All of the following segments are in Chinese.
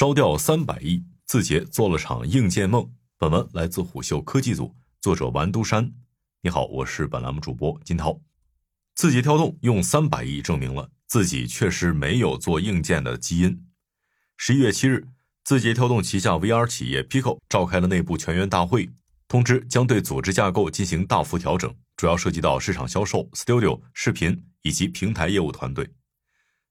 烧掉三百亿，字节做了场硬件梦。本文来自虎嗅科技组，作者王都山。你好，我是本栏目主播金涛。字节跳动用三百亿证明了自己确实没有做硬件的基因。十一月七日，字节跳动旗下 VR 企业 Pico 召开了内部全员大会，通知将对组织架构进行大幅调整，主要涉及到市场销售、Studio、视频以及平台业务团队。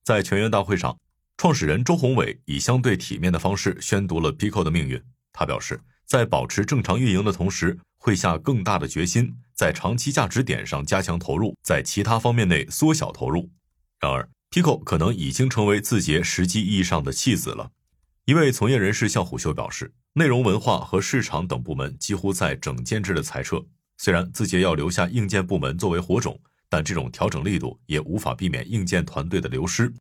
在全员大会上，创始人周鸿伟以相对体面的方式宣读了 Pico 的命运。他表示，在保持正常运营的同时，会下更大的决心，在长期价值点上加强投入，在其他方面内缩小投入。然而，Pico 可能已经成为字节实际意义上的弃子了。一位从业人士向虎嗅表示，内容文化和市场等部门几乎在整建制的裁撤。虽然字节要留下硬件部门作为火种。但这种调整力度也无法避免硬件团队的流失。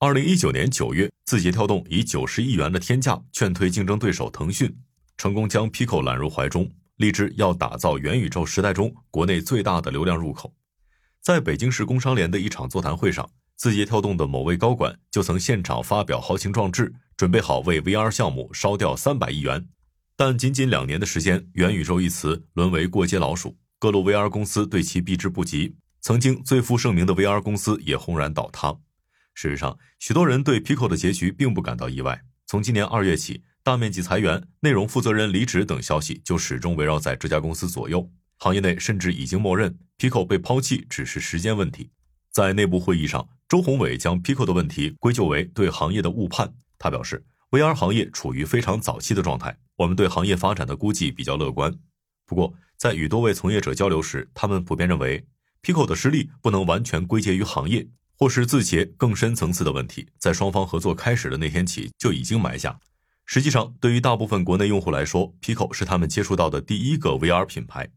二零一九年九月，字节跳动以九十亿元的天价劝退竞争对手腾讯，成功将 Pico 揽入怀中，立志要打造元宇宙时代中国内最大的流量入口。在北京市工商联的一场座谈会上，字节跳动的某位高管就曾现场发表豪情壮志，准备好为 VR 项目烧掉三百亿元。但仅仅两年的时间，元宇宙一词沦为过街老鼠，各路 VR 公司对其避之不及。曾经最负盛名的 VR 公司也轰然倒塌。事实上，许多人对 Pico 的结局并不感到意外。从今年二月起，大面积裁员、内容负责人离职等消息就始终围绕在这家公司左右。行业内甚至已经默认 Pico 被抛弃只是时间问题。在内部会议上，周鸿伟将 Pico 的问题归咎为对行业的误判。他表示，VR 行业处于非常早期的状态，我们对行业发展的估计比较乐观。不过，在与多位从业者交流时，他们普遍认为。Pico 的失利不能完全归结于行业，或是字节更深层次的问题，在双方合作开始的那天起就已经埋下。实际上，对于大部分国内用户来说，Pico 是他们接触到的第一个 VR 品牌。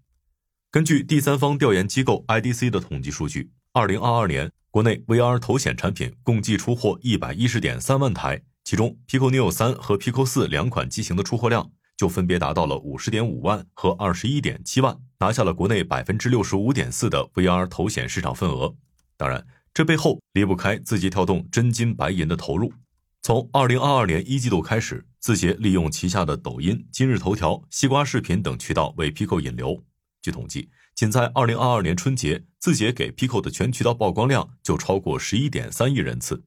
根据第三方调研机构 IDC 的统计数据，二零二二年国内 VR 头显产品共计出货一百一十点三万台，其中 Pico Neo 三和 Pico 四两款机型的出货量。就分别达到了五十点五万和二十一点七万，拿下了国内百分之六十五点四的 VR 头显市场份额。当然，这背后离不开字节跳动真金白银的投入。从二零二二年一季度开始，字节利用旗下的抖音、今日头条、西瓜视频等渠道为 Pico 引流。据统计，仅在二零二二年春节，字节给 Pico 的全渠道曝光量就超过十一点三亿人次。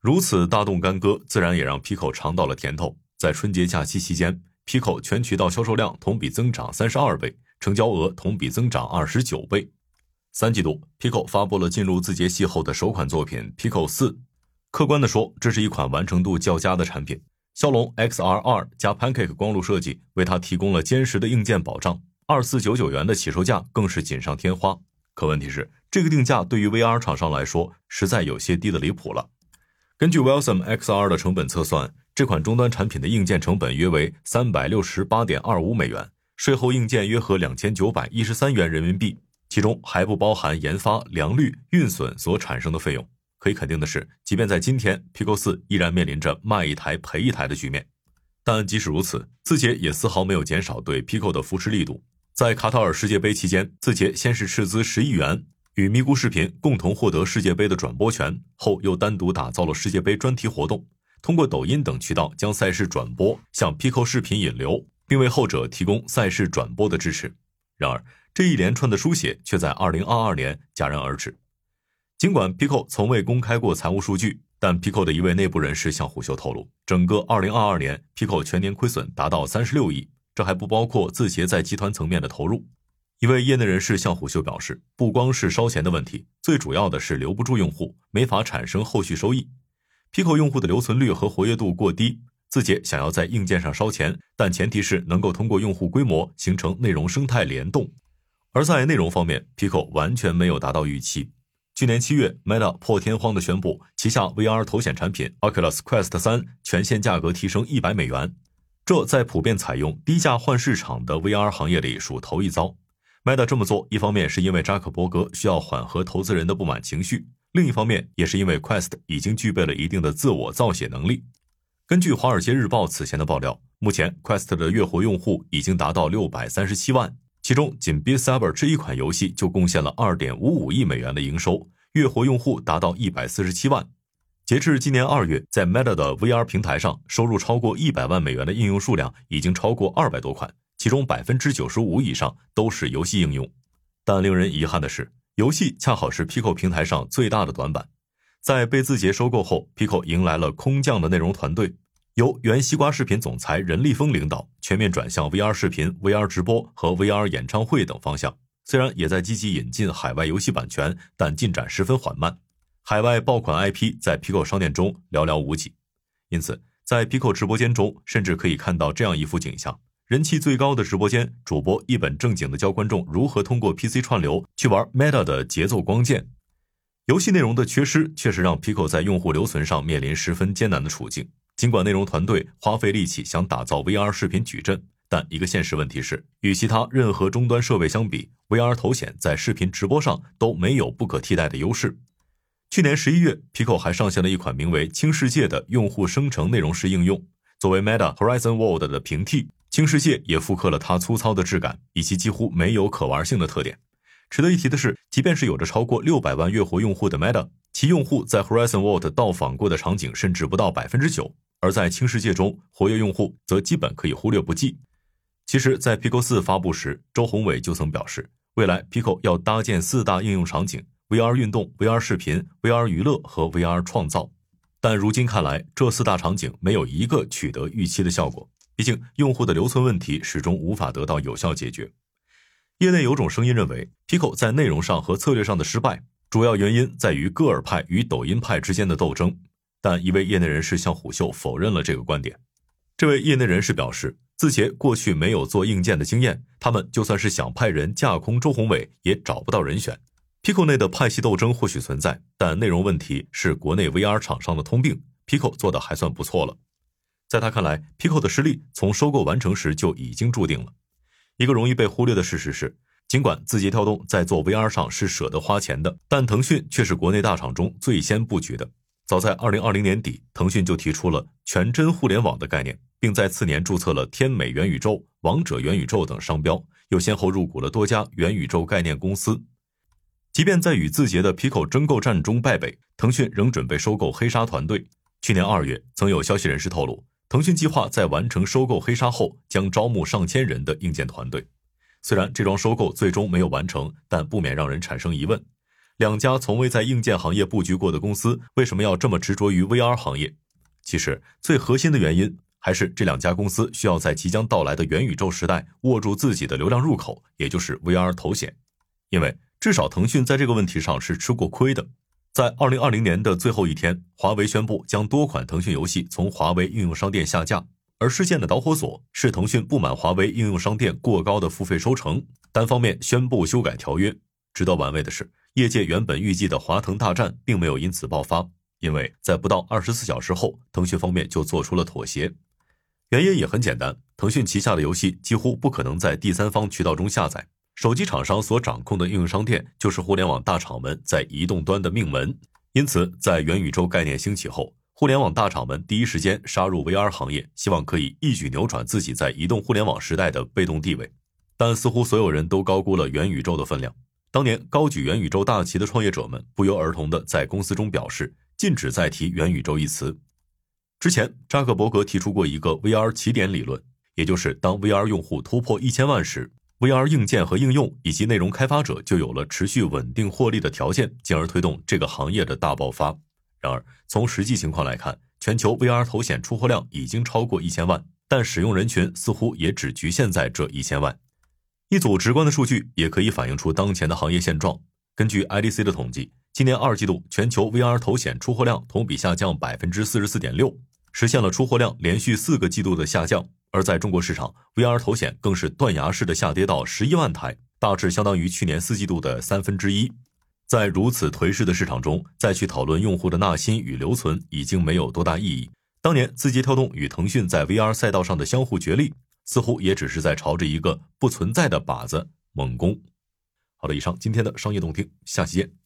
如此大动干戈，自然也让 Pico 尝到了甜头。在春节假期期间。Pico 全渠道销售量同比增长三十二倍，成交额同比增长二十九倍。三季度，Pico 发布了进入字节系后的首款作品 Pico 四。客观的说，这是一款完成度较佳的产品。骁龙 XR 二加 Pancake 光路设计为它提供了坚实的硬件保障，二四九九元的起售价更是锦上添花。可问题是，这个定价对于 VR 厂商来说，实在有些低的离谱了。根据 Wilson XR 的成本测算。这款终端产品的硬件成本约为三百六十八点二五美元，税后硬件约合两千九百一十三元人民币，其中还不包含研发、良率、运损所产生的费用。可以肯定的是，即便在今天，Pico 四依然面临着卖一台赔一台的局面。但即使如此，字节也丝毫没有减少对 Pico 的扶持力度。在卡塔尔世界杯期间，字节先是斥资十亿元与咪咕视频共同获得世界杯的转播权，后又单独打造了世界杯专题活动。通过抖音等渠道将赛事转播向 Pico 视频引流，并为后者提供赛事转播的支持。然而，这一连串的书写却在2022年戛然而止。尽管 Pico 从未公开过财务数据，但 Pico 的一位内部人士向虎嗅透露，整个2022年 Pico 全年亏损达到36亿，这还不包括字节在集团层面的投入。一位业内人士向虎嗅表示，不光是烧钱的问题，最主要的是留不住用户，没法产生后续收益。Pico 用户的留存率和活跃度过低，字节想要在硬件上烧钱，但前提是能够通过用户规模形成内容生态联动。而在内容方面，Pico 完全没有达到预期。去年七月，Meta 破天荒地宣布旗下 VR 头显产品 Oculus Quest 三全线价格提升一百美元，这在普遍采用低价换市场的 VR 行业里属头一遭。Meta 这么做，一方面是因为扎克伯格需要缓和投资人的不满情绪。另一方面，也是因为 Quest 已经具备了一定的自我造血能力。根据《华尔街日报》此前的爆料，目前 Quest 的月活用户已经达到六百三十七万，其中仅 Beat Saber 这一款游戏就贡献了二点五五亿美元的营收，月活用户达到一百四十七万。截至今年二月，在 Meta 的 VR 平台上，收入超过一百万美元的应用数量已经超过二百多款，其中百分之九十五以上都是游戏应用。但令人遗憾的是，游戏恰好是 Pico 平台上最大的短板。在被字节收购后，Pico 迎来了空降的内容团队，由原西瓜视频总裁任立峰领导，全面转向 VR 视频、VR 直播和 VR 演唱会等方向。虽然也在积极引进海外游戏版权，但进展十分缓慢。海外爆款 IP 在 Pico 商店中寥寥无几，因此在 Pico 直播间中，甚至可以看到这样一幅景象：人气最高的直播间，主播一本正经的教观众如何通过 PC 串流去玩 Meta 的节奏光剑。游戏内容的缺失，确实让 Pico 在用户留存上面临十分艰难的处境。尽管内容团队花费力气想打造 VR 视频矩阵，但一个现实问题是，与其他任何终端设备相比，VR 头显在视频直播上都没有不可替代的优势。去年十一月，Pico 还上线了一款名为“轻世界”的用户生成内容式应用。作为 Meta Horizon World 的平替，轻世界也复刻了它粗糙的质感以及几乎没有可玩性的特点。值得一提的是，即便是有着超过六百万月活用户的 Meta，其用户在 Horizon World 到访过的场景甚至不到百分之九，而在轻世界中，活跃用户则基本可以忽略不计。其实，在 Pico 四发布时，周鸿伟就曾表示，未来 Pico 要搭建四大应用场景。VR 运动、VR 视频、VR 娱乐和 VR 创造，但如今看来，这四大场景没有一个取得预期的效果。毕竟，用户的留存问题始终无法得到有效解决。业内有种声音认为，Pico 在内容上和策略上的失败，主要原因在于歌尔派与抖音派之间的斗争。但一位业内人士向虎嗅否认了这个观点。这位业内人士表示，字节过去没有做硬件的经验，他们就算是想派人架空周鸿伟，也找不到人选。Pico 内的派系斗争或许存在，但内容问题是国内 VR 厂商的通病。Pico 做的还算不错了。在他看来，Pico 的实力从收购完成时就已经注定了。一个容易被忽略的事实是，尽管字节跳动在做 VR 上是舍得花钱的，但腾讯却是国内大厂中最先布局的。早在2020年底，腾讯就提出了全真互联网的概念，并在次年注册了天美元宇宙、王者元宇宙等商标，又先后入股了多家元宇宙概念公司。即便在与字节的 Pico 争购战中败北，腾讯仍准备收购黑鲨团队。去年二月，曾有消息人士透露，腾讯计划在完成收购黑鲨后，将招募上千人的硬件团队。虽然这桩收购最终没有完成，但不免让人产生疑问：两家从未在硬件行业布局过的公司，为什么要这么执着于 VR 行业？其实，最核心的原因还是这两家公司需要在即将到来的元宇宙时代握住自己的流量入口，也就是 VR 头显，因为。至少腾讯在这个问题上是吃过亏的。在二零二零年的最后一天，华为宣布将多款腾讯游戏从华为应用商店下架，而事件的导火索是腾讯不满华为应用商店过高的付费收成，单方面宣布修改条约。值得玩味的是，业界原本预计的华腾大战并没有因此爆发，因为在不到二十四小时后，腾讯方面就做出了妥协。原因也很简单，腾讯旗下的游戏几乎不可能在第三方渠道中下载。手机厂商所掌控的应用商店就是互联网大厂们在移动端的命门，因此在元宇宙概念兴起后，互联网大厂们第一时间杀入 VR 行业，希望可以一举扭转自己在移动互联网时代的被动地位。但似乎所有人都高估了元宇宙的分量。当年高举元宇宙大旗的创业者们不约而同的在公司中表示，禁止再提元宇宙一词。之前，扎克伯格提出过一个 VR 起点理论，也就是当 VR 用户突破一千万时。VR 硬件和应用以及内容开发者就有了持续稳定获利的条件，进而推动这个行业的大爆发。然而，从实际情况来看，全球 VR 头显出货量已经超过一千万，但使用人群似乎也只局限在这一千万。一组直观的数据也可以反映出当前的行业现状。根据 IDC 的统计，今年二季度全球 VR 头显出货量同比下降百分之四十四点六，实现了出货量连续四个季度的下降。而在中国市场，VR 头显更是断崖式的下跌到十一万台，大致相当于去年四季度的三分之一。在如此颓势的市场中，再去讨论用户的纳新与留存，已经没有多大意义。当年字节跳动与腾讯在 VR 赛道上的相互角力，似乎也只是在朝着一个不存在的靶子猛攻。好了，以上今天的商业动听，下期见。